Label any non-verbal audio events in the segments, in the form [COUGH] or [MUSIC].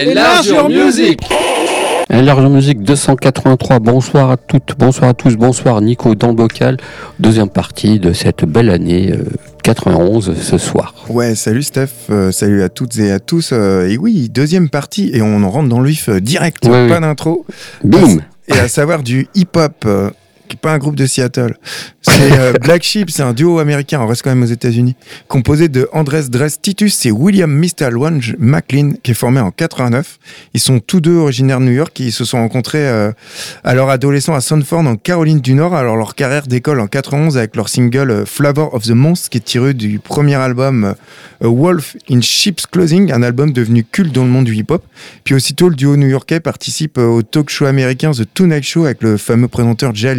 Enlargeur Music Enlargeur Music 283, bonsoir à toutes, bonsoir à tous, bonsoir Nico dans le bocal, deuxième partie de cette belle année 91 ce soir. Ouais, salut Steph, euh, salut à toutes et à tous. euh, et oui, deuxième partie, et on en rentre dans le vif euh, direct, Ouais, pas oui. d'intro. Bim Et à savoir du hip-hop, euh, pas un groupe de Seattle. C'est euh, [LAUGHS] Black Sheep, c'est un duo américain, on reste quand même aux États-Unis, composé de Andres Dress Titus et William Mr. Lunge McLean, qui est formé en 89. Ils sont tous deux originaires de New York, ils se sont rencontrés euh, à leur adolescent à Sanford, en Caroline du Nord. Alors leur carrière décolle en 91 avec leur single euh, Flavor of the Month, qui est tiré du premier album euh, Wolf in Sheep's Clothing, un album devenu culte dans le monde du hip-hop. Puis aussitôt, le duo new-yorkais participe au talk show américain The Tonight Show avec le fameux présentateur Jay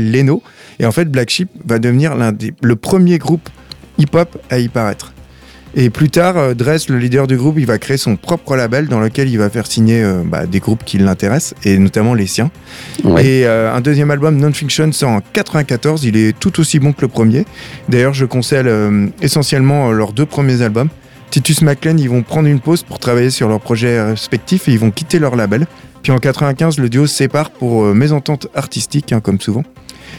Et en fait, Black Sheep va devenir l'un des, le premier groupe hip-hop à y paraître. Et plus tard, euh, Dress, le leader du groupe, il va créer son propre label dans lequel il va faire signer euh, bah, des groupes qui l'intéressent, et notamment les siens. Ouais. Et euh, un deuxième album, Non-Fiction, sort en 94. Il est tout aussi bon que le premier. D'ailleurs, je conseille euh, essentiellement leurs deux premiers albums. Titus McLean, ils vont prendre une pause pour travailler sur leurs projets respectifs et ils vont quitter leur label. Puis en 95, le duo se sépare pour mésentente artistique, hein, comme souvent.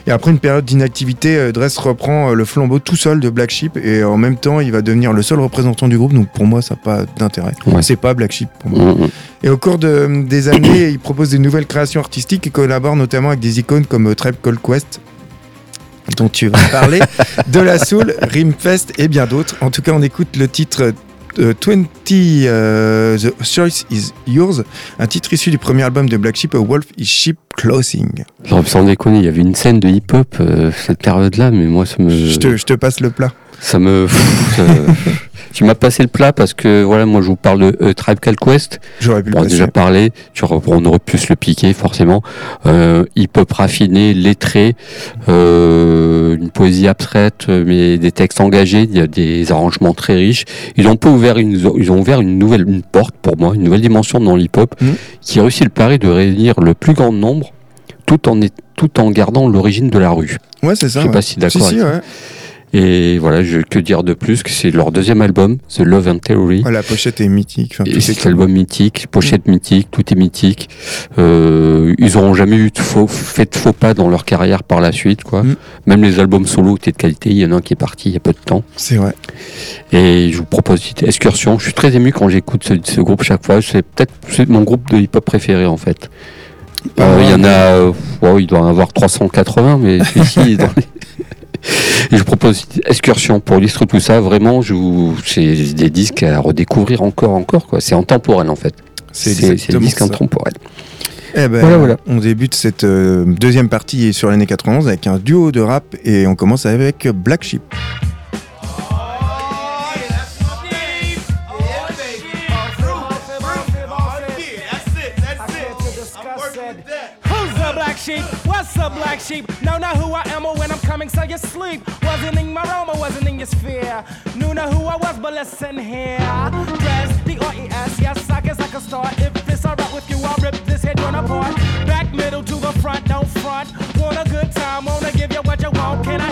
Et après une période d'inactivité, euh, Dress reprend euh, le flambeau tout seul de Black Sheep et en même temps, il va devenir le seul représentant du groupe. Donc pour moi, ça n'a pas d'intérêt. Ouais. C'est pas Black Sheep pour moi. Mm, mm. Et au cours de- des années, il propose des nouvelles créations artistiques et collabore notamment avec des icônes comme euh, Tribe Called Quest, dont tu vas parler, [LAUGHS] De La Soul, Rimfest et bien d'autres. En tout cas, on écoute le titre euh, 20 euh, The Choice Is Yours, un titre issu du premier album de Black Sheep, A Wolf is Sheep Clothing. Genre, sans déconner, il y avait une scène de hip-hop euh, cette période-là, mais moi ça me... Je, te, je te passe le plat. Ça me... [LAUGHS] ça- tu m'as passé le plat parce que voilà, moi je vous parle de euh, Tribe Called Quest. J'aurais pu le On a passer. déjà parlé, tu on aurait pu se le piquer forcément. Euh, hip-hop raffiné, lettré, euh, une poésie abstraite, mais des textes engagés, il y a des arrangements très riches. Ils ont ouvert une, ils ont ouvert une nouvelle une porte pour moi, une nouvelle dimension dans le hip-hop, Mhm. qui réussit le pari de réunir le plus grand nombre, tout en est- tout en gardant l'origine de la rue. Ouais, c'est Je ça. sais ouais. pas si Si, d'accord. si, ouais. Et voilà, je, que dire de plus que c'est leur deuxième album, The Love and Theory. Ouais, la pochette est mythique. Enfin, Et tout est cet album mythique, pochette Mm. mythique, tout est mythique. Euh, ils n'auront jamais eu de faux, fait de faux pas dans leur carrière par la suite, quoi. Mm. Même les albums solo étaient de qualité. Il y en a un qui est parti il y a peu de temps. C'est vrai. Et je vous propose cette excursion. Je suis très ému quand j'écoute ce, ce groupe chaque fois. C'est peut-être c'est mon groupe de hip-hop préféré en fait. Euh, Il y en a, euh, wow, il doit en avoir 380, mais celui-ci. [LAUGHS] [LAUGHS] Et je vous propose excursion pour illustrer tout ça. Vraiment, je vous... c'est des disques à redécouvrir encore, encore. quoi. C'est intemporel en fait. C'est C'est c'est des disques ça. intemporels. Eh ben, Voilà, voilà. On débute cette euh, deuxième partie sur l'année 91 avec un duo de rap et on commence avec Black Sheep. Black sheep? What's the black sheep? Know not who I am or when I'm coming, so you sleep. Wasn't in my realm or wasn't in your sphere. Knew not who I was, but listen here. Dress, D-R-E-S, yes, I guess I can start. If it's alright with you, I'll rip this head joint apart. Back, middle to the front, don't front. Want a good time, wanna give you what you want. Can I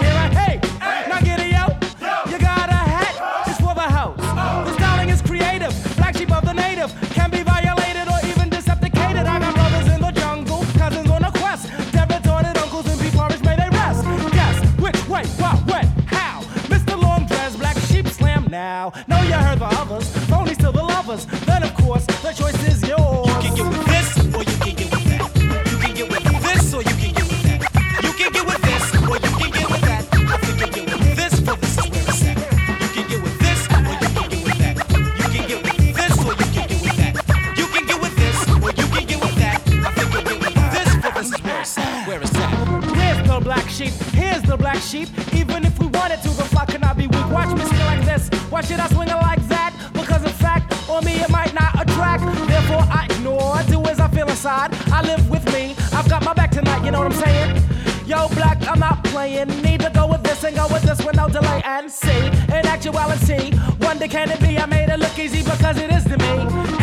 playing. Need to go with this and go with this with no delay and see. In actuality, wonder can it be? I made it look easy because it is to me.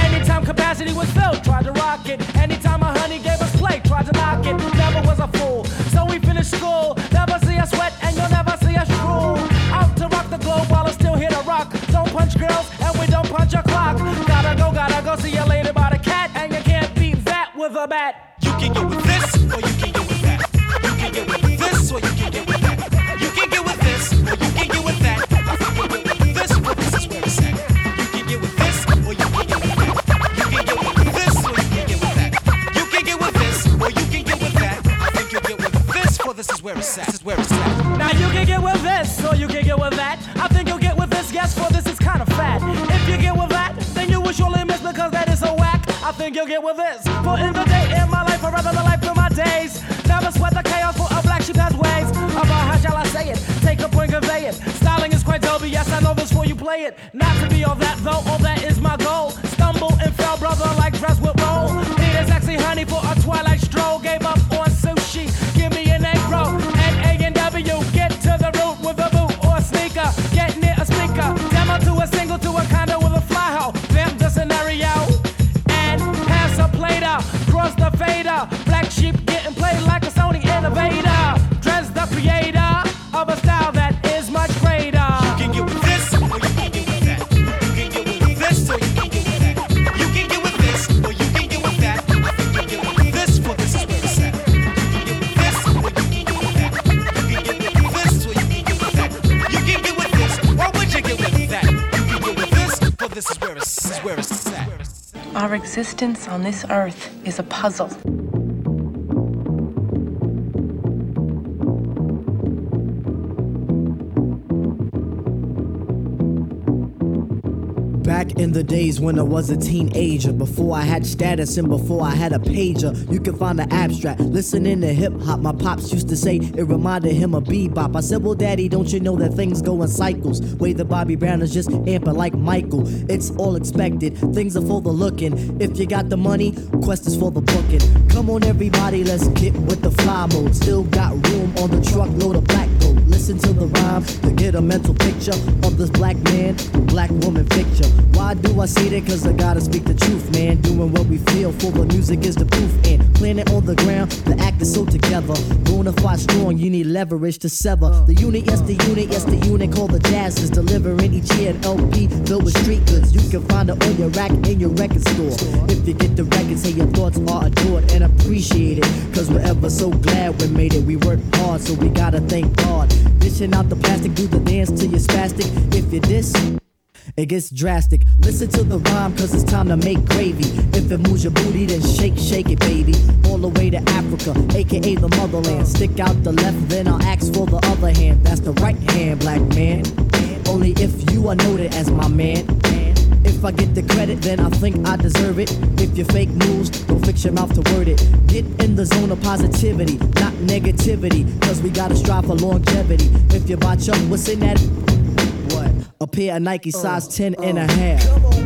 Anytime capacity was filled, tried to rock it. Anytime a honey gave us play, tried to knock it. Never was a fool. So we finished school. Never see us sweat and you'll never see us drool. Out to rock the globe while it's still here to rock. Don't punch girls and we don't punch a clock. Gotta go, gotta go. See you later by the cat. And you can't beat that with a bat. With this. For in the day in my life, or rather the life of my days, never sweat the chaos for a black sheep has ways. About how shall I say it? Take a point, convey it. Styling is quite dope, yes, I know this before you play it. Not to be all that though, all that is my goal. Existence on this earth is a puzzle. Days when I was a teenager, before I had status and before I had a pager, you can find the abstract. Listening to hip hop, my pops used to say it reminded him of bebop. I said, Well, daddy, don't you know that things go in cycles? Way the Bobby Brown is just amping like Michael. It's all expected, things are for the looking. If you got the money, quest is for the booking. Come on, everybody, let's get with the fly mode. Still got room on the truckload of black. Listen to the rhyme to get a mental picture of this black man, black woman picture. Why do I say that? Cause I gotta speak the truth, man. Doing what we feel for the music is the proof. And planet on the ground, the act is so together. Bonafide strong, you need leverage to sever. The unit, yes, the unit, yes, the unit called the jazz is delivering each year an LP filled with street goods. You can find it on your rack in your record store. If you get the records, say your thoughts are adored and appreciated. Cause we're ever so glad we made it. We worked hard, so we gotta thank God. Dishing out the plastic, do the dance till you're spastic. If you diss, it gets drastic. Listen to the rhyme, cause it's time to make gravy. If it moves your booty, then shake, shake it, baby. All the way to Africa, aka the motherland. Stick out the left, then I'll ask for the other hand. That's the right hand, black man. Only if you are noted as my man. If I get the credit, then I think I deserve it. If you fake news, don't fix your mouth to word it. Get in the zone of positivity, not negativity. Cause we gotta strive for longevity. If you botch up, what's in that? What? A pair of Nike size uh, 10 and a uh, half.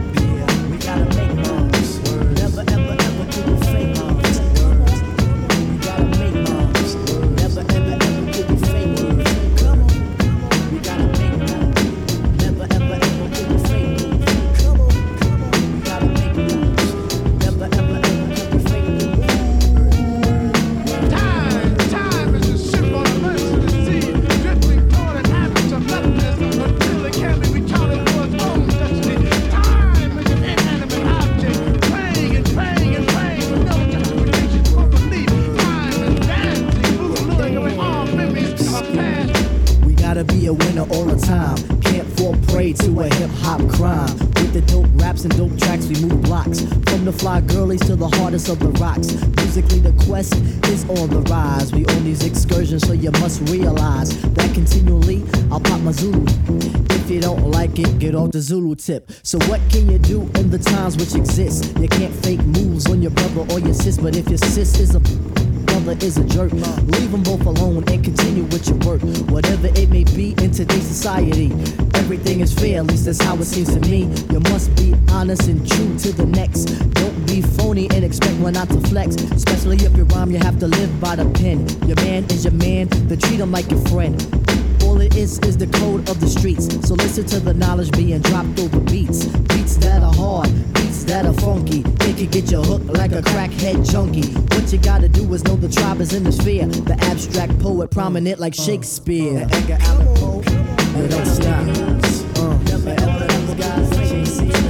Gotta be a winner all the time. Can't fall prey to a hip hop crime. With the dope raps and dope tracks, we move blocks. From the fly girlies to the hardest of the rocks. Musically, the quest is on the rise. We on these excursions, so you must realize that continually I'll pop my Zulu. If you don't like it, get off the Zulu tip. So what can you do in the times which exist? You can't fake moves on your brother or your sis, but if your sis is a brother is a jerk. Leave them both alone and continue with your work. Whatever it may be in today's society, everything is fair, at least that's how it seems to me. You must be honest and true to the next. Don't be phony and expect one not to flex. Especially if you rhyme, you have to live by the pen. Your man is your man, then treat him like your friend. It is the code of the streets. So listen to the knowledge being dropped over beats. Beats that are hard, beats that are funky. It can get you hooked like a crackhead junkie. What you gotta do is know the tribe is in the sphere. The abstract poet prominent like Shakespeare. Poe. You don't stop. Uh, never ever ever guys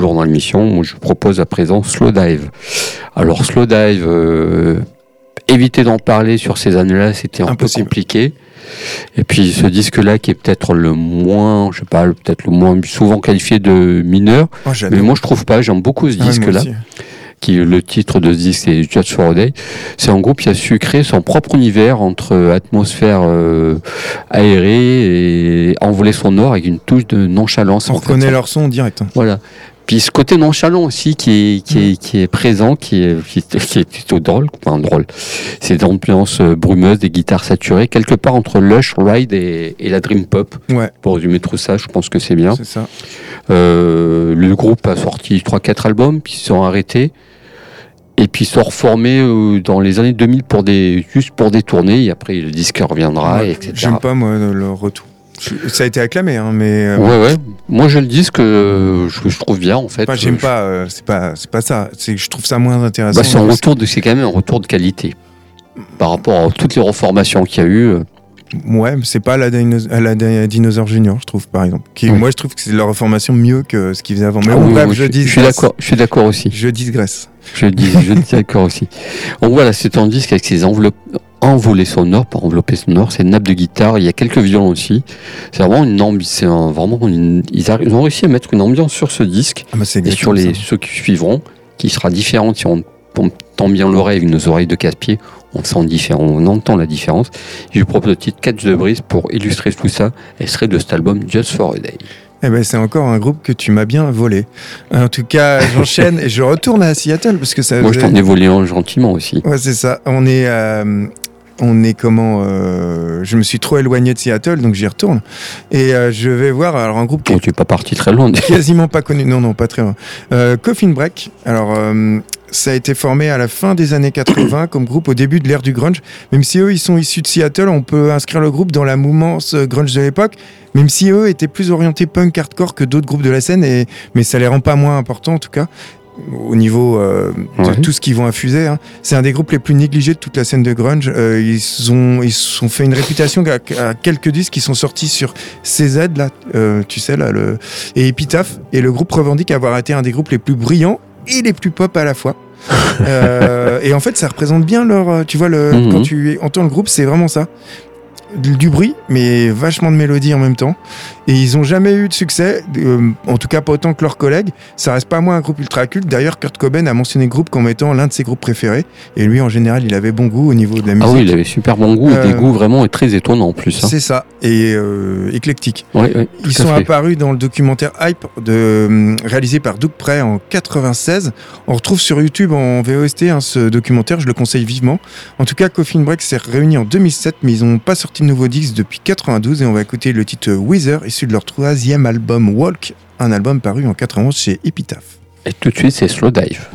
toujours dans l'émission, moi je propose à présent Slow Dive. Alors Slow Dive, euh, éviter d'en parler sur ces années-là, c'était un Impossible. peu compliqué. Et puis ce disque-là qui est peut-être le moins, je sais pas, peut-être le moins souvent qualifié de mineur, Oh, mais moi je trouve pas, j'aime beaucoup ce Ah, disque-là qui le titre de ce disque c'est Just for a Day. C'est un groupe qui a su créer son propre univers entre atmosphère euh, aérée et envolée sonore avec une touche de nonchalance. On reconnaît leur son direct. hein. Voilà. Puis ce côté nonchalant aussi qui est, qui est, qui est présent, qui est, qui est, qui est plutôt drôle, enfin drôle. C'est des ambiances euh, brumeuses, des guitares saturées, quelque part entre Lush, Ride et, et la Dream Pop. Ouais, Pour résumer tout ça, je pense que c'est bien. c'est ça. Euh, le groupe a sorti 3-4 albums, puis ils se sont arrêtés. Et puis ils se sont reformés euh, dans les années 2000 pour des, juste pour des tournées. Et après, le disque reviendra, Ouais, etc. J'aime pas, moi, le retour. Ça a été acclamé, hein, mais. euh, Ouais, ouais. Moi, je le disque, euh, je, je trouve bien, en fait. Enfin, j'aime pas, euh, c'est pas, c'est pas ça. C'est que je trouve ça moins intéressant. Bah, c'est un retour de, c'est quand même un retour de qualité par rapport à toutes les reformations qu'il y a eu. euh. Ouais, mais c'est pas la, Dino- à la Di- Dinosaur Junior, je trouve, par exemple. Qui, Oui. Moi, je trouve que c'est leur reformation mieux que ce qu'ils faisaient avant. Mais Ah bon, oui, bref, oui, je, je, dis je suis d'accord. Je suis d'accord aussi. Je digresse. Je dis, je dis [LAUGHS] d'accord aussi. Donc voilà, c'est un disque avec ses enveloppes envolées sonores, pas enveloppées sonores, c'est une nappe de guitare, il y a quelques violons aussi. C'est vraiment une ambi- c'est un- vraiment une- ils, ont réussi à mettre une ambiance sur ce disque Ah, bah, et sur les ça. ceux qui suivront, qui sera différente si on, on tend bien l'oreille avec nos oreilles de casse-pied, on sent différent, on entend la différence. Je vous propose le titre Catch the Breeze pour illustrer tout ça, et serait de cet album Just for a Day. Eh ben, c'est encore un groupe que tu m'as bien volé. En tout cas, j'enchaîne [LAUGHS] et je retourne à Seattle parce que ça. Moi, je t'en ai volé un gentiment aussi. Ouais, c'est ça. On est, euh, on est comment euh, Je me suis trop éloigné de Seattle, donc j'y retourne. Et euh, je vais voir alors un groupe qui est tu es pas parti très loin. [LAUGHS] quasiment pas connu. Non, non, pas très loin. Euh, Coffin Break. Alors. ça a été formé à la fin des années 80 comme groupe au début de l'ère du grunge. Même si eux, ils sont issus de Seattle, on peut inscrire le groupe dans la mouvance grunge de l'époque. Même si eux étaient plus orientés punk hardcore que d'autres groupes de la scène, et, mais ça les rend pas moins importants en tout cas au niveau euh, de Ouais. tout ce qu'ils vont infuser. hein. C'est un des groupes les plus négligés de toute la scène de grunge. Euh, ils ont ils sont fait une réputation à, à quelques disques qui sont sortis sur CZ là, euh, tu sais là, le et Epitaph. Et le groupe revendique avoir été un des groupes les plus brillants et les plus pop à la fois. [LAUGHS] Et en fait, ça représente bien leur. Tu vois, le, Mhm. quand tu entends le groupe, c'est vraiment ça. Du, bruit, mais vachement de mélodie en même temps. Et ils ont jamais eu de succès, euh, en tout cas pas autant que leurs collègues. Ça reste pas moins un groupe ultra culte. D'ailleurs, Kurt Cobain a mentionné le groupe comme étant l'un de ses groupes préférés. Et lui, en général, il avait bon goût au niveau de la musique. Ah oui, il avait super bon goût, et Euh, des goûts vraiment très étonnants en plus. hein. C'est ça, et euh, éclectique. Ouais, ouais, Ils sont fait. apparus dans le documentaire Hype de, hum, réalisé par Doug Prey en 96. On retrouve sur YouTube en VOST hein, ce documentaire, je le conseille vivement. En tout cas, Coffin Break s'est réuni en 2007, mais ils n'ont pas sorti de nouveau disque depuis 92 et on va écouter le titre Wither, issu de leur troisième album Walk, un album paru en 91 chez Epitaph. Et tout de suite, c'est Slow Dive.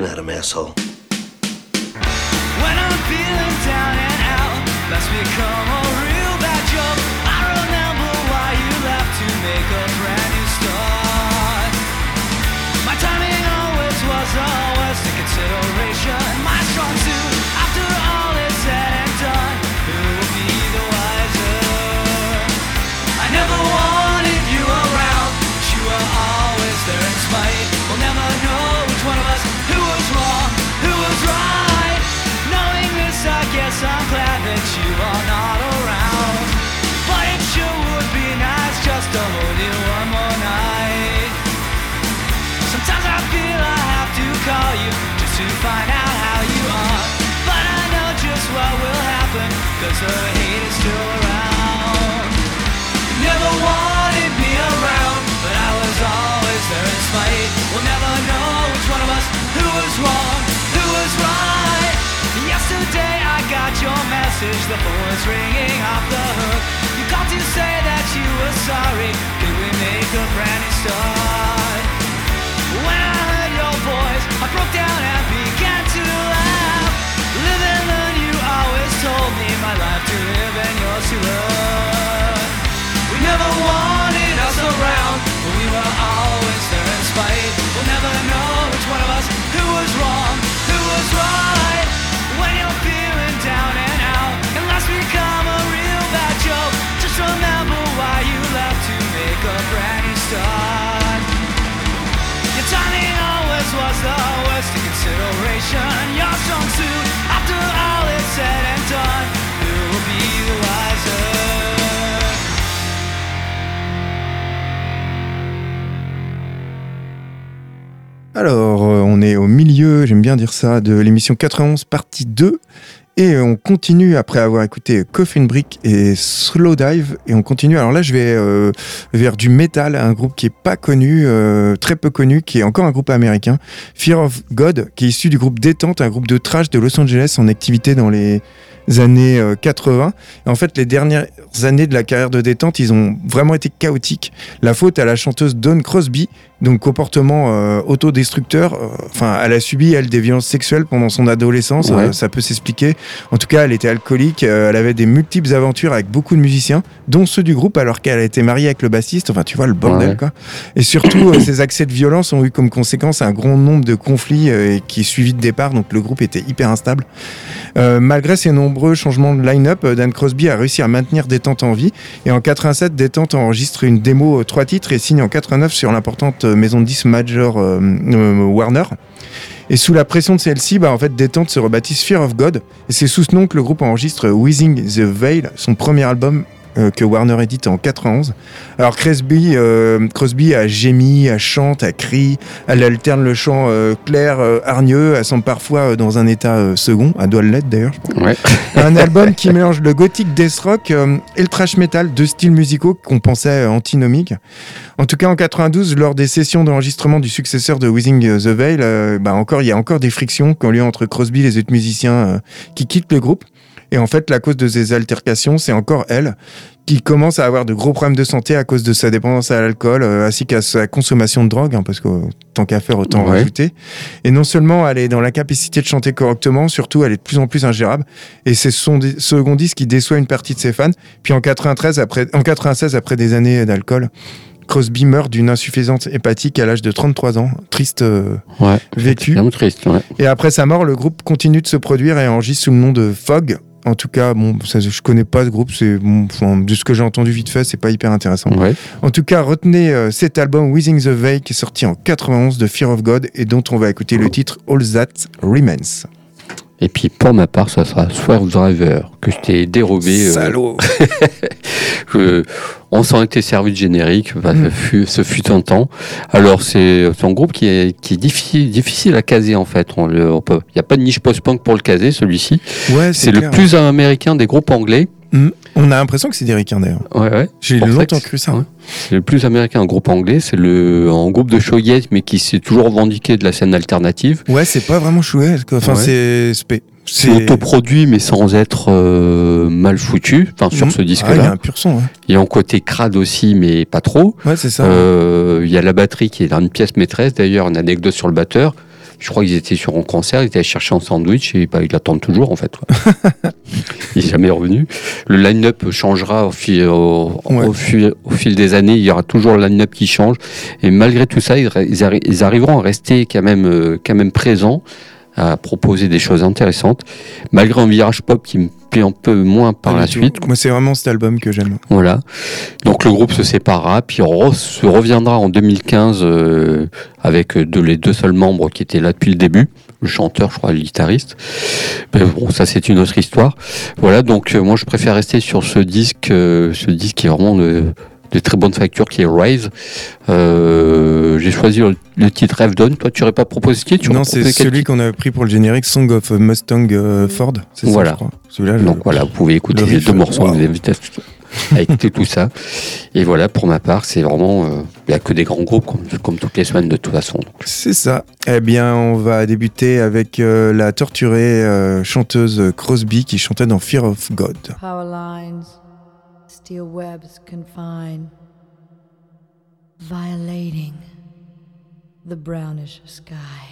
Looking at him, asshole. Message, the phone was ringing off the hook. You called to say that you were sorry. Could we make a brand new start? When I heard your voice, I broke down my life to live yours to love. We never wanted us around, but we were always there in spite. We'll never know which one of us who was wrong, who was right. When you're feeling down and out, and life's become a real bad joke, just remember why you left to make a brand new start. Your timing always was the worst in consideration. Your strong suit, Alors, euh, on est au milieu, j'aime bien dire ça, de l'émission 91, partie 2. Et on continue après avoir écouté Coffin Brick et Slow Dive. Et on continue. Alors là, je vais euh, vers du metal, un groupe qui est pas connu, euh, très peu connu, qui est encore un groupe américain. Fear of God, qui est issu du groupe Détente, un groupe de trash de Los Angeles en activité dans les années euh, 80. Et en fait, les dernières années de la carrière de Détente, ils ont vraiment été chaotiques. La faute à la chanteuse Dawn Crosby, donc comportement euh, autodestructeur. euh, Enfin, elle a subi elle des violences sexuelles pendant son adolescence. Ouais. euh, ça peut s'expliquer. En tout cas, elle était alcoolique. euh, elle avait des multiples aventures avec beaucoup de musiciens, dont ceux du groupe, alors qu'elle a été mariée avec le bassiste. Enfin, tu vois le bordel, Ouais. quoi. Et surtout, euh, ces accès de violence ont eu comme conséquence un grand nombre de conflits euh, qui est suivi de départ. Donc, le groupe était hyper instable. Euh, malgré ces nombreux changements de line-up, Dan Crosby a réussi à maintenir Détente en vie. Et en 87, Détente enregistre une démo trois titres et signe en 89 sur l'importante maison de 10 major euh, euh, Warner. Et sous la pression de celle-ci, bah, en fait, Détente se rebaptise Fear of God. Et c'est sous ce nom que le groupe enregistre Wheezing the Veil, son premier album euh, que Warner édite en 91. Alors Crosby, euh, Crosby a gémi, a chante, a crie, elle alterne le chant euh, clair, euh, hargneux, elle semble parfois euh, dans un état euh, second, elle doit l'être d'ailleurs. Ouais. [LAUGHS] Un album qui mélange le gothique death rock euh, et le trash metal, deux styles musicaux qu'on pensait antinomiques. En tout cas, en 92, lors des sessions d'enregistrement du successeur de Wheezing the Veil, euh, bah encore, il y a encore des frictions qui ont lieu entre Crosby et les autres musiciens euh, qui quittent le groupe. Et en fait, la cause de ces altercations, c'est encore elle qui commence à avoir de gros problèmes de santé à cause de sa dépendance à l'alcool, euh, ainsi qu'à sa consommation de drogue, hein, parce que euh, tant qu'à faire, autant Ouais. rajouter. Et non seulement elle est dans l'incapacité de chanter correctement, surtout elle est de plus en plus ingérable. Et c'est son second disque qui déçoit une partie de ses fans. Puis en 93, après, en 96, après des années d'alcool, Crosby meurt d'une insuffisance hépatique à l'âge de 33 ans. Triste euh, Ouais. vécu. Triste. Ouais. Et après sa mort, le groupe continue de se produire et enregistre sous le nom de Fog. En tout cas, bon, ça, je connais pas ce groupe. C'est bon, de ce que j'ai entendu vite fait, c'est pas hyper intéressant. Ouais. En tout cas, retenez euh, cet album Wheezing the Veil qui est sorti en 91 de Fear of God et dont on va écouter le titre All That Remains. Et puis pour ma part, ça sera Swerve Driver, que je t'ai dérobé. euh, Salaud. [LAUGHS] on s'en était servi de générique, bah, Mm. ce, fut, ce fut un temps. Alors c'est un groupe qui est, qui est difficile, difficile à caser en fait. Il n'y a pas de niche post-punk pour le caser, celui-ci. Ouais, C'est le clair. plus américain des groupes anglais. On a l'impression que c'est des ricains d'ailleurs. Ouais, ouais. J'ai longtemps cru ça. ouais. C'est le plus américain groupe anglais. C'est le un groupe de shoegaze, mais qui s'est toujours revendiqué de la scène alternative. Ouais, c'est pas vraiment. Enfin, Ouais. c'est autoproduit, mais sans être euh, mal foutu. Enfin, sur Mm. ce Ah, Il y a disque-là. un pur son. Ouais, Il y a un côté crade aussi, mais pas trop. Ouais, c'est ça. Euh, Il y a la batterie qui est une pièce maîtresse. D'ailleurs, une anecdote sur le batteur. Je crois qu'ils étaient sur un concert, ils étaient allés chercher un sandwich et bah, ils l'attendent toujours en fait. [LAUGHS] il n'est jamais revenu. Le line-up changera au fil, au, Ouais. au fil, au fil des années. Il y aura toujours le line-up qui change. Et malgré tout ça, ils, ils arri- ils arriveront à rester quand même, euh, quand même présents, à proposer des choses intéressantes, malgré un virage pop qui me plaît un peu moins par la suite. Moi, c'est vraiment cet album que j'aime. Voilà. Donc le groupe se séparera, puis se reviendra en 2015 euh, avec euh, deux- les deux seuls membres qui étaient là depuis le début, le chanteur, je crois, le guitariste. Mais bon, ça c'est une autre histoire. Voilà, donc euh, moi je préfère rester sur ce disque, euh, ce disque qui est vraiment de, de très bonne facture, qui est Rise. Euh, J'ai choisi le, titre Rêve Dawn. Toi, tu n'aurais pas proposé ce titre? Tu Non, c'est celui qu'on avait pris pour le générique Song of. Mustang euh, Ford. C'est ça, Voilà. je Donc voilà, vous pouvez écouter Le les deux morceaux, wow. je vous invite à, écouter tout ça. Et voilà, pour ma part, c'est vraiment, euh, il n'y a que des grands groupes, comme, comme toutes les semaines de toute façon. C'est ça. Eh bien, on va débuter avec euh, la torturée euh, chanteuse Crosby qui chantait dans Fear of God. Power lines, steel webs confine, violating the brownish sky.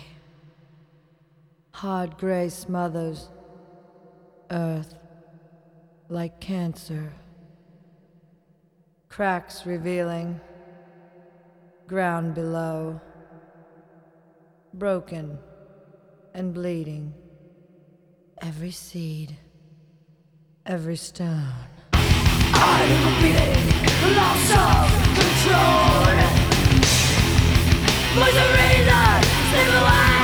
Hard gray smothers earth like cancer, cracks revealing ground below, broken and bleeding, every seed every stone. Misery, the civil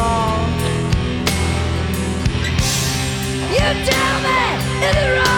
Wrong? You tell me, is it wrong?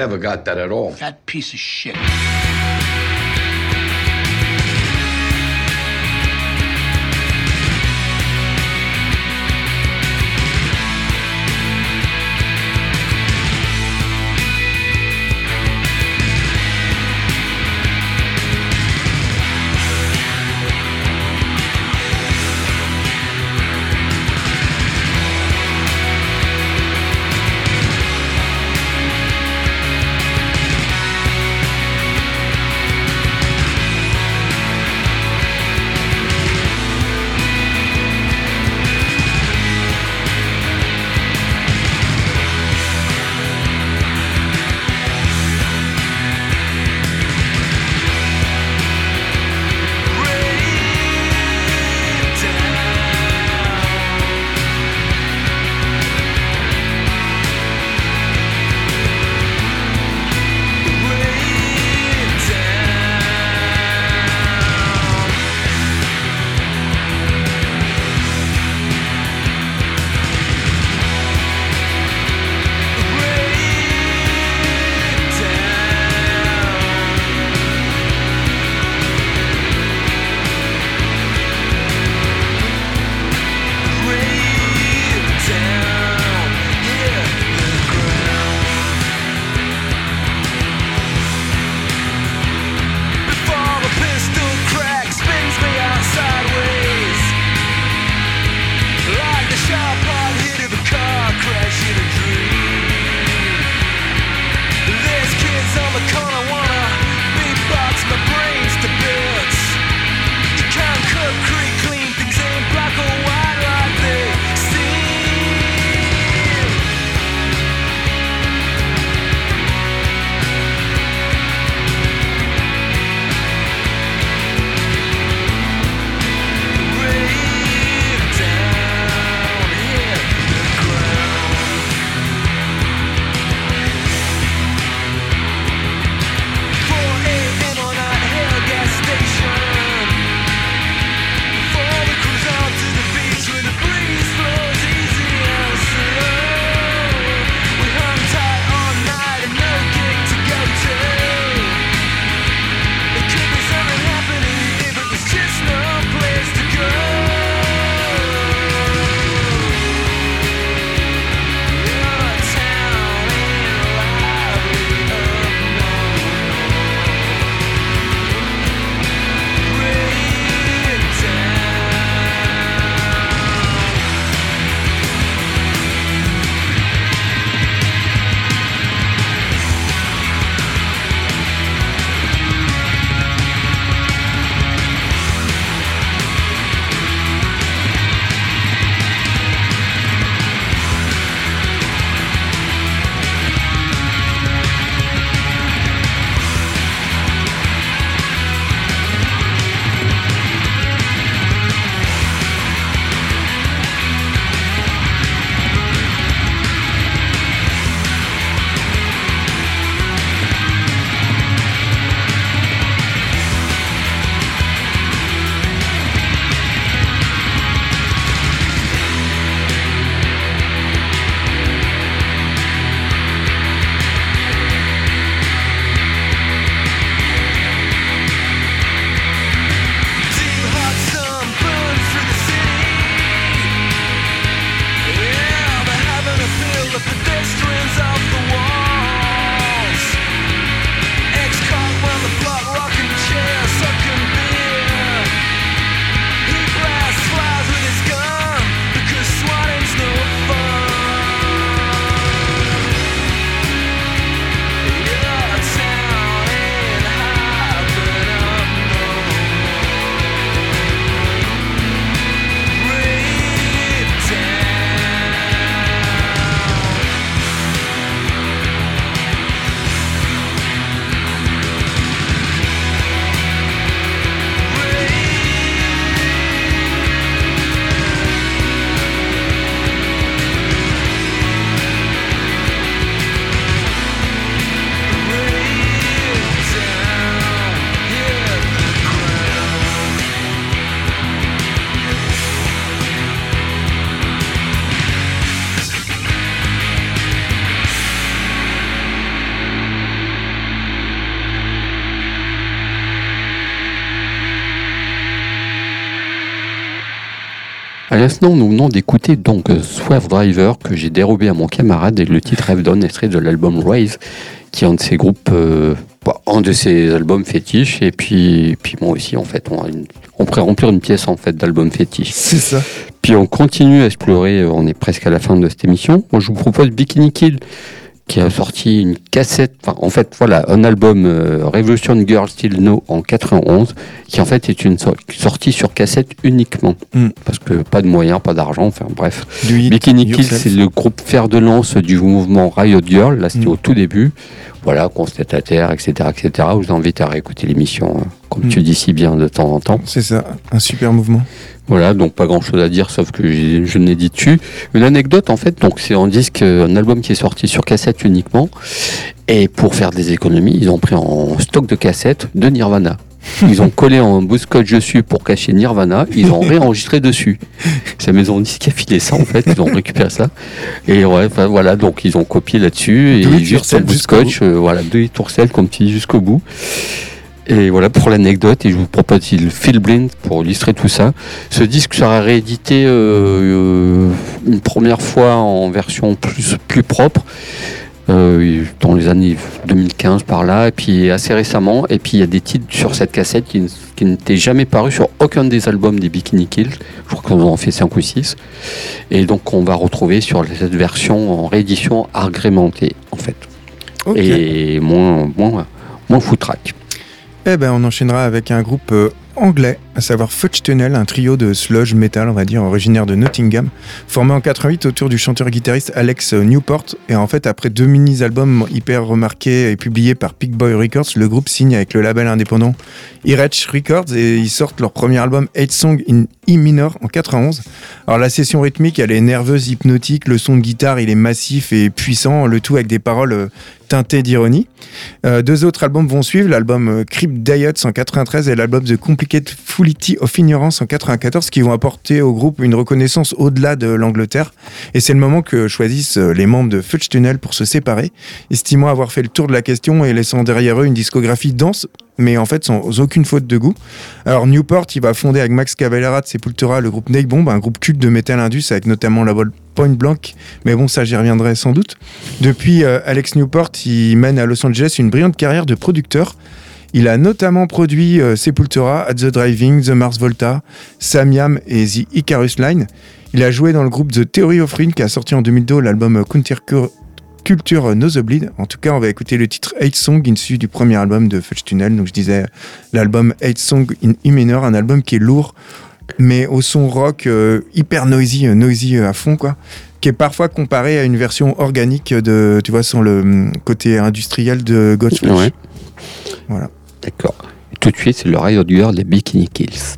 Never got that at all. That piece of shit. À l'instant, nous venons d'écouter donc euh, Swerve Driver que j'ai dérobé à mon camarade et le titre Rêve Down, extrait de l'album Rise, qui est un de ses groupes, euh, bah, un de ses albums fétiches. Et puis, puis moi aussi, en fait, on, a une- on pourrait remplir une pièce en fait d'album fétiche. C'est ça. Puis on continue à explorer, euh, on est presque à la fin de cette émission. Moi, je vous propose Bikini Kill, qui a sorti une cassette, enfin, en fait, voilà, un album euh, Revolution Girl Still No en 91, qui en fait est une so- sortie sur cassette uniquement. Mm. Parce que pas de moyens, pas d'argent, enfin bref. Bikini Kill, c'est le groupe fer de lance du mouvement Riot Girl, là c'était Mm. au tout début. Voilà, constatataire, etc., etc. Je vous invite à réécouter l'émission, euh, comme Mm. tu dis si bien de temps en temps. C'est ça, un super mouvement. Voilà, donc pas grand chose à dire sauf que je n'ai dit dessus. Une anecdote en fait, donc c'est un disque, un album qui est sorti sur cassette uniquement. Et pour faire des économies, ils ont pris en stock de cassettes de Nirvana. Ils ont collé un bout de scotch dessus pour cacher Nirvana, ils ont réenregistré dessus. C'est la maison disque qui a filé ça en fait, ils ont récupéré ça. Et ouais, enfin, voilà, donc ils ont copié là-dessus et juste un bout de scotch, euh, voilà, de it yourself comme tu dis jusqu'au bout. Et voilà pour l'anecdote, et je vous propose le Phil Blind pour illustrer tout ça. Ce disque sera réédité euh, euh, une première fois en version plus, plus propre, euh, dans les années 2015 par là, et puis assez récemment. Et puis il y a des titres sur cette cassette qui, n'étaient jamais parus sur aucun des albums des Bikini Kill. Je crois qu'on en fait 5 ou 6. Et donc on va retrouver sur cette version en réédition agrémentée, en fait. Et moins, moins, moins foutraque. Eh ben, on enchaînera avec un groupe euh, anglais, à savoir Fudge Tunnel, un trio de sludge metal, on va dire, originaire de Nottingham, formé en 88 autour du chanteur-guitariste Alex Newport. Et en fait, après deux mini-albums hyper remarqués et publiés par Big Boy Records, le groupe signe avec le label indépendant Irech Records et ils sortent leur premier album, Eight Song in E minor, en 91. Alors la session rythmique, elle est nerveuse, hypnotique, le son de guitare, il est massif et puissant, le tout avec des paroles euh, teintées d'ironie. Euh, deux autres albums vont suivre, l'album euh, Diet en 93 et l'album The Complicated Fullity of Ignorance en 94 qui vont apporter au groupe une reconnaissance au-delà de l'Angleterre. Et c'est le moment que choisissent euh, les membres de Fudge Tunnel pour se séparer, estimant avoir fait le tour de la question et laissant derrière eux une discographie dense mais en fait sans aucune faute de goût. Alors Newport, il va fonder avec Max Cavalera de Sepultura le groupe Neck Bomb, un groupe culte de metal indus avec notamment la vol Point Blank, mais bon ça j'y reviendrai sans doute. Depuis, euh, Alex Newport, il mène à Los Angeles une brillante carrière de producteur. Il a notamment produit euh, Sepultura, At the Driving, The Mars Volta, Samiam et The Icarus Line. Il a joué dans le groupe The Theory of Ruin qui a sorti en 2002 l'album euh, Counter Culture Nosebleed. En tout cas, on va écouter le titre 8 Song issu du premier album de Fudge Tunnel. Donc je disais l'album 8 Song in E minor, un album qui est lourd, mais au son rock euh, hyper noisy, euh, noisy à fond quoi, qui est parfois comparé à une version organique de, tu vois, sans le hum, côté industriel de Godflesh. Ouais. Voilà. D'accord. Tout de suite, c'est le Riot Girl des Bikini Kills.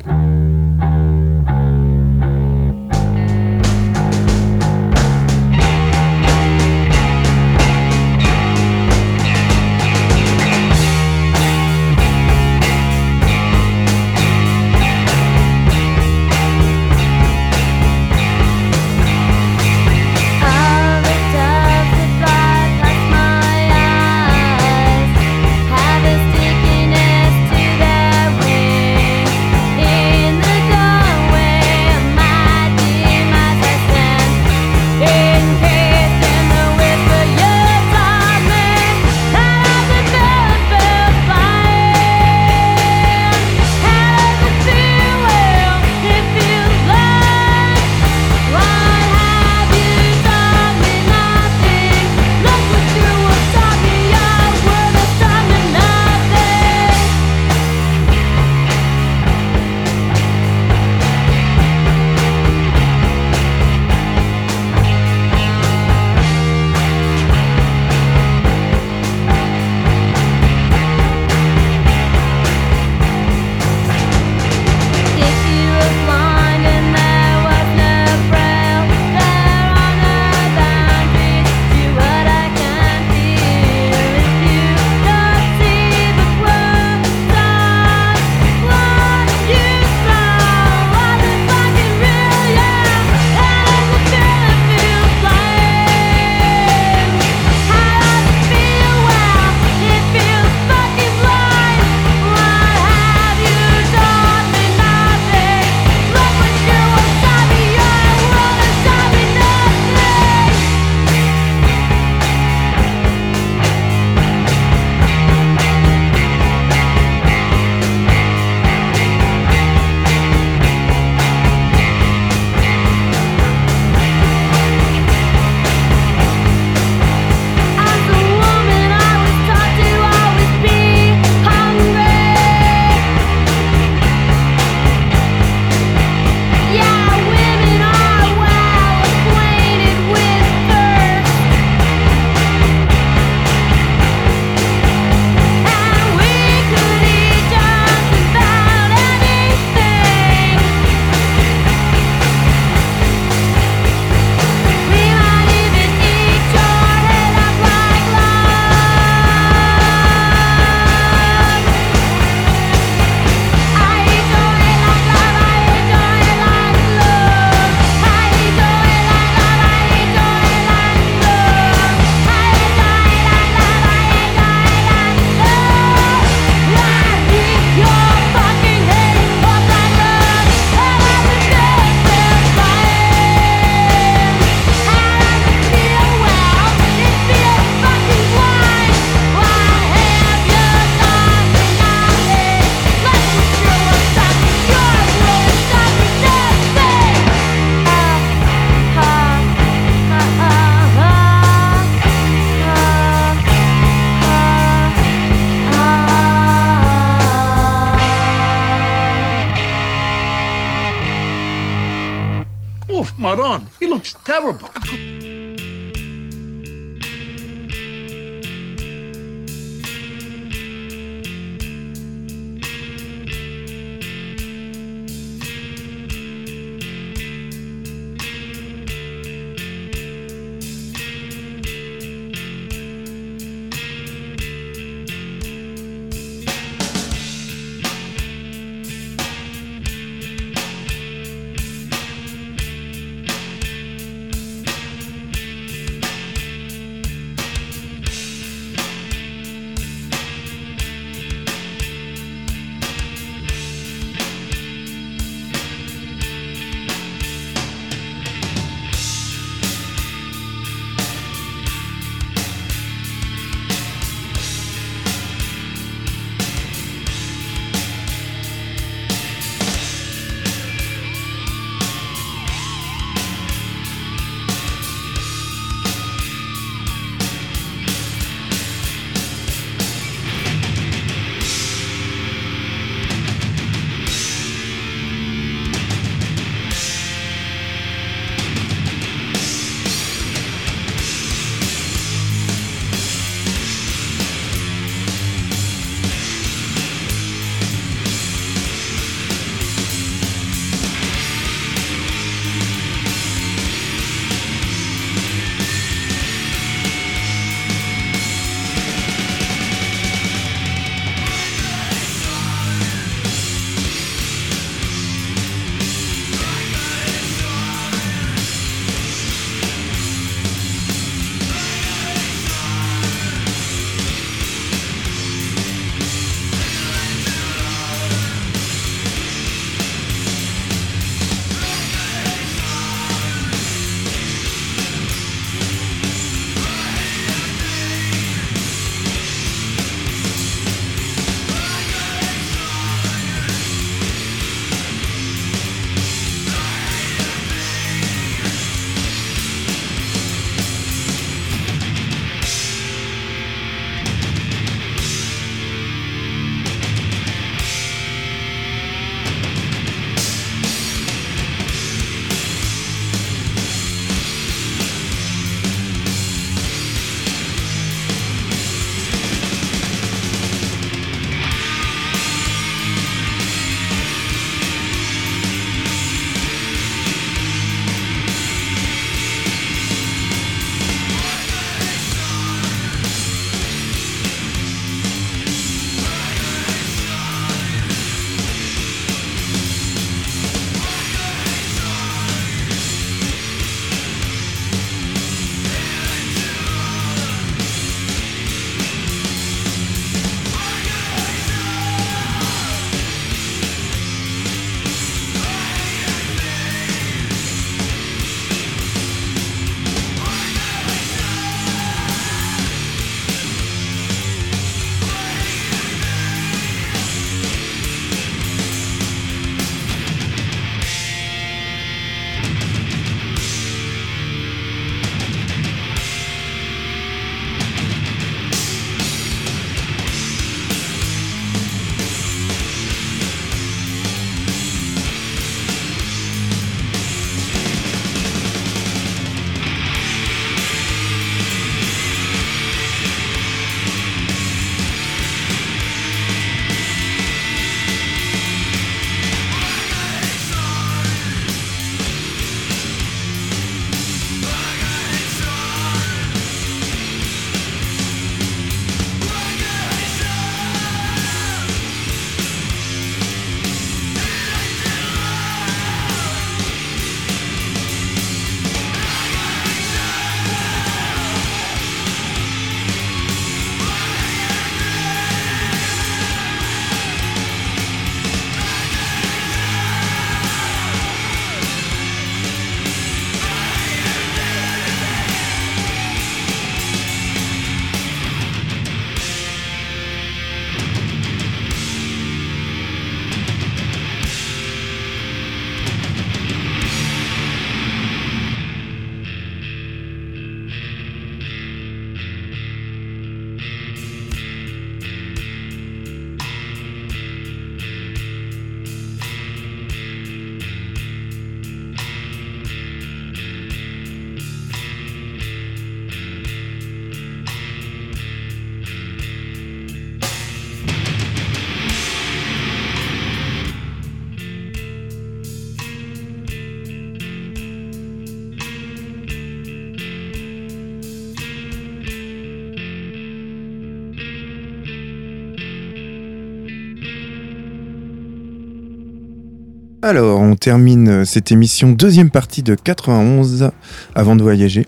Alors, on termine euh, cette émission, deuxième partie de 91, avant de voyager.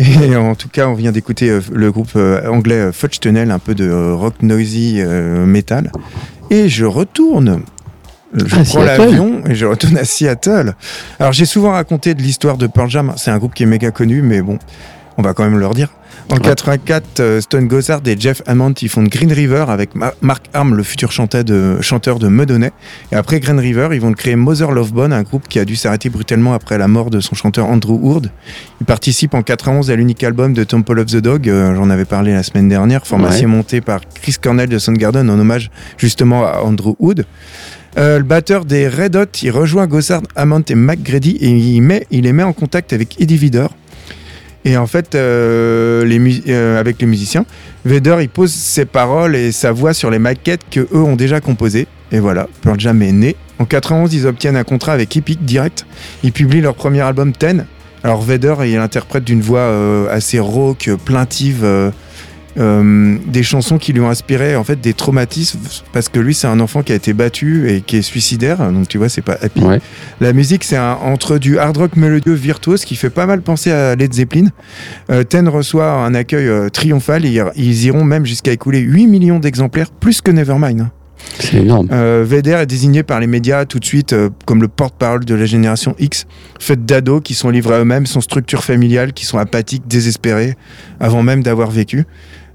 Et [LAUGHS] en tout cas, on vient d'écouter euh, le groupe euh, anglais Fudge Tunnel, un peu de rock noisy euh, metal. Et je retourne. Je prends l'avion et je retourne à Seattle. Alors, j'ai souvent raconté de l'histoire de Pearl Jam. C'est un groupe qui est méga connu, mais bon, on va quand même leur dire. En 84, euh, Stone Gossard et Jeff Hammond ils font Green River avec Ma- Mark Arm, le futur chanteur de, chanteur de. Et après Green River, ils vont créer Mother Love Bone, un groupe qui a dû s'arrêter brutalement après la mort de son chanteur Andrew Hoard. Il participe en 91 à l'unique album de Temple of the Dog, euh, j'en avais parlé la semaine dernière, formation montée par Chris Cornell de Soundgarden en hommage justement à Andrew Hood. Euh, le batteur des Red Hot, il rejoint Gossard, Hammond et McGrady et il, met, il les met en contact avec Eddie Vedder. Et en fait, euh, euh, avec les musiciens, Vedder il pose ses paroles et sa voix sur les maquettes que eux ont déjà composées. Et voilà, Pearl Jam est né. En 91, ils obtiennent un contrat avec Epic Direct. Ils publient leur premier album Ten. Alors Vedder, il interprète d'une voix euh, assez rauque, plaintive, euh, des chansons qui lui ont inspiré en fait des traumatismes parce que lui c'est un enfant qui a été battu et qui est suicidaire donc tu vois c'est pas happy Ouais. la musique c'est entre du hard rock mélodieux virtuose qui fait pas mal penser à Led Zeppelin euh, Ten reçoit un accueil euh, triomphal et ils- iront même jusqu'à écouler 8 millions d'exemplaires plus que Nevermind. C'est énorme. Euh, est désigné par les médias tout de suite euh, comme le porte-parole de la génération X, faite d'ados qui sont livrés à eux-mêmes, sans structure familiale, qui sont apathiques, désespérés, avant même d'avoir vécu.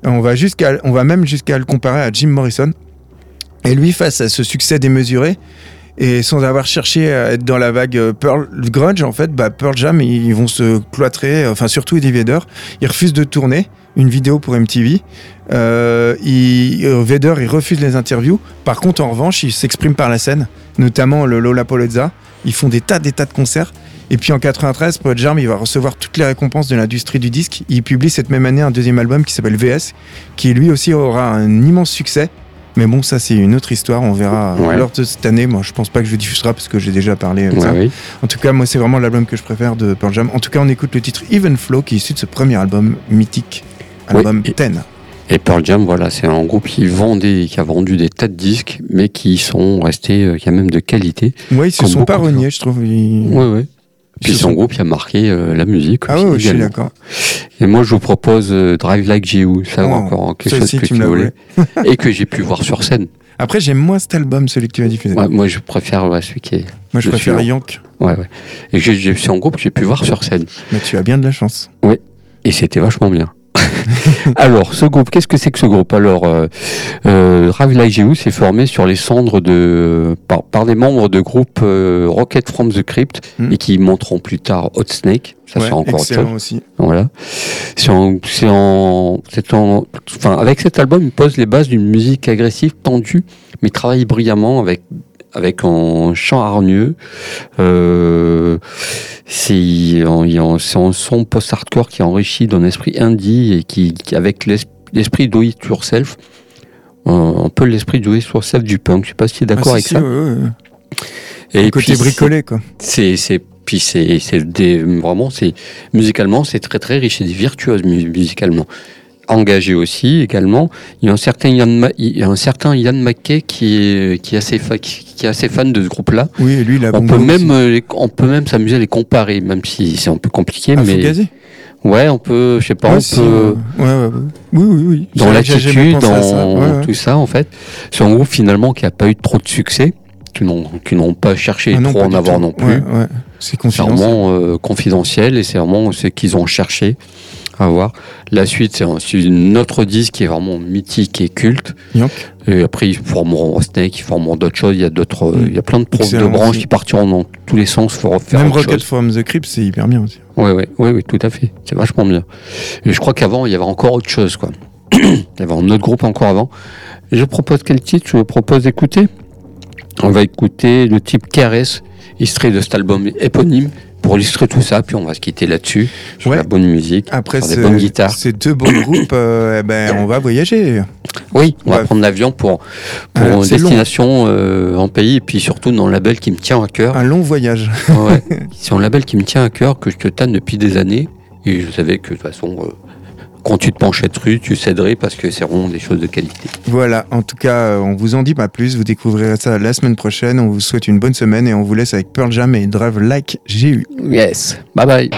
On va, même jusqu'à le comparer à Jim Morrison. Et lui, face à ce succès démesuré, et sans avoir cherché à être dans la vague euh, Pearl Grudge, en fait, bah, Pearl Jam, ils ils vont se cloîtrer, euh, enfin surtout Eddie Vedder, il refuse de tourner une vidéo pour MTV. Euh, euh, Vedder, il refuse les interviews. Par contre, en revanche, il s'exprime par la scène, notamment le Lollapalooza. Ils font des tas, des tas de concerts. Et puis en 93, Pearl Jam, il va recevoir toutes les récompenses de l'industrie du disque. Il publie cette même année un deuxième album qui s'appelle VS, qui lui aussi aura un immense succès. Mais bon, ça c'est une autre histoire, on verra Ouais. lors de cette année. Moi, je pense pas que je le diffusera parce que j'ai déjà parlé de Ouais, ça. oui. En tout cas, moi, c'est vraiment l'album que je préfère de Pearl Jam. En tout cas, on écoute le titre Even Flow qui est issu de ce premier album mythique, Oui, album et- 10. Et Pearl Jam, voilà, c'est un groupe qui vend des- qui a vendu des tas de disques, mais qui sont restés, euh, qui a même de qualité. Ouais, ils se sont pas reniés, je trouve. Ils- Ouais, ouais. Puis sont- groupe qui a marqué euh, la musique. Ah ouais, je suis d'accord. Et moi, je vous propose euh, Drive Like You. Ça, Oh, encore quelque chose que tu voulais. et que j'ai pu voir sur scène. Après, j'aime moins cet album, celui que tu as diffusé. Ouais, moi, je préfère ouais, celui qui est. Moi, je préfère. Yank. Ouais, ouais. Et j'ai- j'ai- c'est un groupe que j'ai pu voir sur scène. Mais tu as bien de la chance. Et c'était vachement bien. [LAUGHS] Alors, ce groupe, qu'est-ce que c'est que ce groupe Alors, euh, euh, s'est formé sur les cendres de par, par des membres de groupe euh, Rocket from the Crypt Hmm. et qui monteront plus tard Hot Snake. Ça, Ouais, c'est encore excellent aussi. Voilà. C'est en, c'est en, c'est en, enfin, avec cet album, il pose les bases d'une musique agressive, tendue, mais travaille brillamment avec, avec un chant hargneux. Euh, c'est, en- son post-hardcore qui est enrichi d'un esprit indie et qui, qui- avec l'es- l'esprit do it yourself, euh, un peu l'esprit do it yourself du punk. Je sais pas si tu es d'accord Ah, avec si, ça. ouais, ouais. Et Le côté puis, bricolé, quoi. c'est puis c'est vraiment c'est musicalement c'est très très riche, virtuoses mu- musicalement. Engagé aussi également. Il y a un certain Ma- il y a un certain Ian McKay qui est qui est assez fa- qui, qui est assez fan de ce groupe-là. Oui, et lui, il a On peut même euh, les- on peut même s'amuser à les comparer, même si c'est un peu compliqué, Ah, mais Fugazi? Ouais, on peut, je sais pas, Ouais, on peut ouais, ouais, ouais. Oui, oui, oui. dans l'attitude, à ça. dans tout ça en fait. C'est un groupe finalement qui a pas eu trop de succès, qui n'ont qui n'ont pas cherché Ah non, trop pas en avoir tout. non plus. Ouais, ouais. C'est C'est confidentiel. vraiment euh, confidentiel et c'est vraiment ce qu'ils ont cherché à voir. La suite, c'est un, une autre disque qui est vraiment mythique et culte. Et après, ils formeront Snake, ils formeront d'autres choses. Il y a d'autres, Mm. il y a plein de, de branches aussi. qui partiront dans tous les sens pour faire Même Rocket chose. from the Crypt, c'est hyper bien aussi. Ouais, ouais, ouais, ouais, tout à fait. C'est vachement bien. Et je crois qu'avant, il y avait encore autre chose, quoi. [CLEARS THROAT] il y avait un autre groupe encore avant. Et je propose quel titre? Je propose d'écouter. On va écouter le type KRS, extrait de cet album éponyme, pour illustrer tout ça. Puis on va se quitter là-dessus. Sur Ouais. la bonne musique, Après sur des bonnes guitares. ces deux bons groupes, euh, eh ben, on va voyager. Oui, on va prendre l'avion pour, pour long. destination euh, en pays et puis surtout dans un label qui me tient à cœur. Un long voyage. Ouais. [LAUGHS] C'est un label qui me tient à cœur, que je te tanne depuis des années. Et je savais que de toute façon, euh, quand tu te penchais dessus, tu céderais parce que c'est vraiment des choses de qualité. Voilà, en tout cas, euh, on vous en dit pas plus. Vous découvrirez ça la semaine prochaine. On vous souhaite une bonne semaine et on vous laisse avec Pearl Jam et Drive Like GU. Yes, bye bye.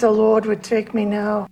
The Lord would take me now.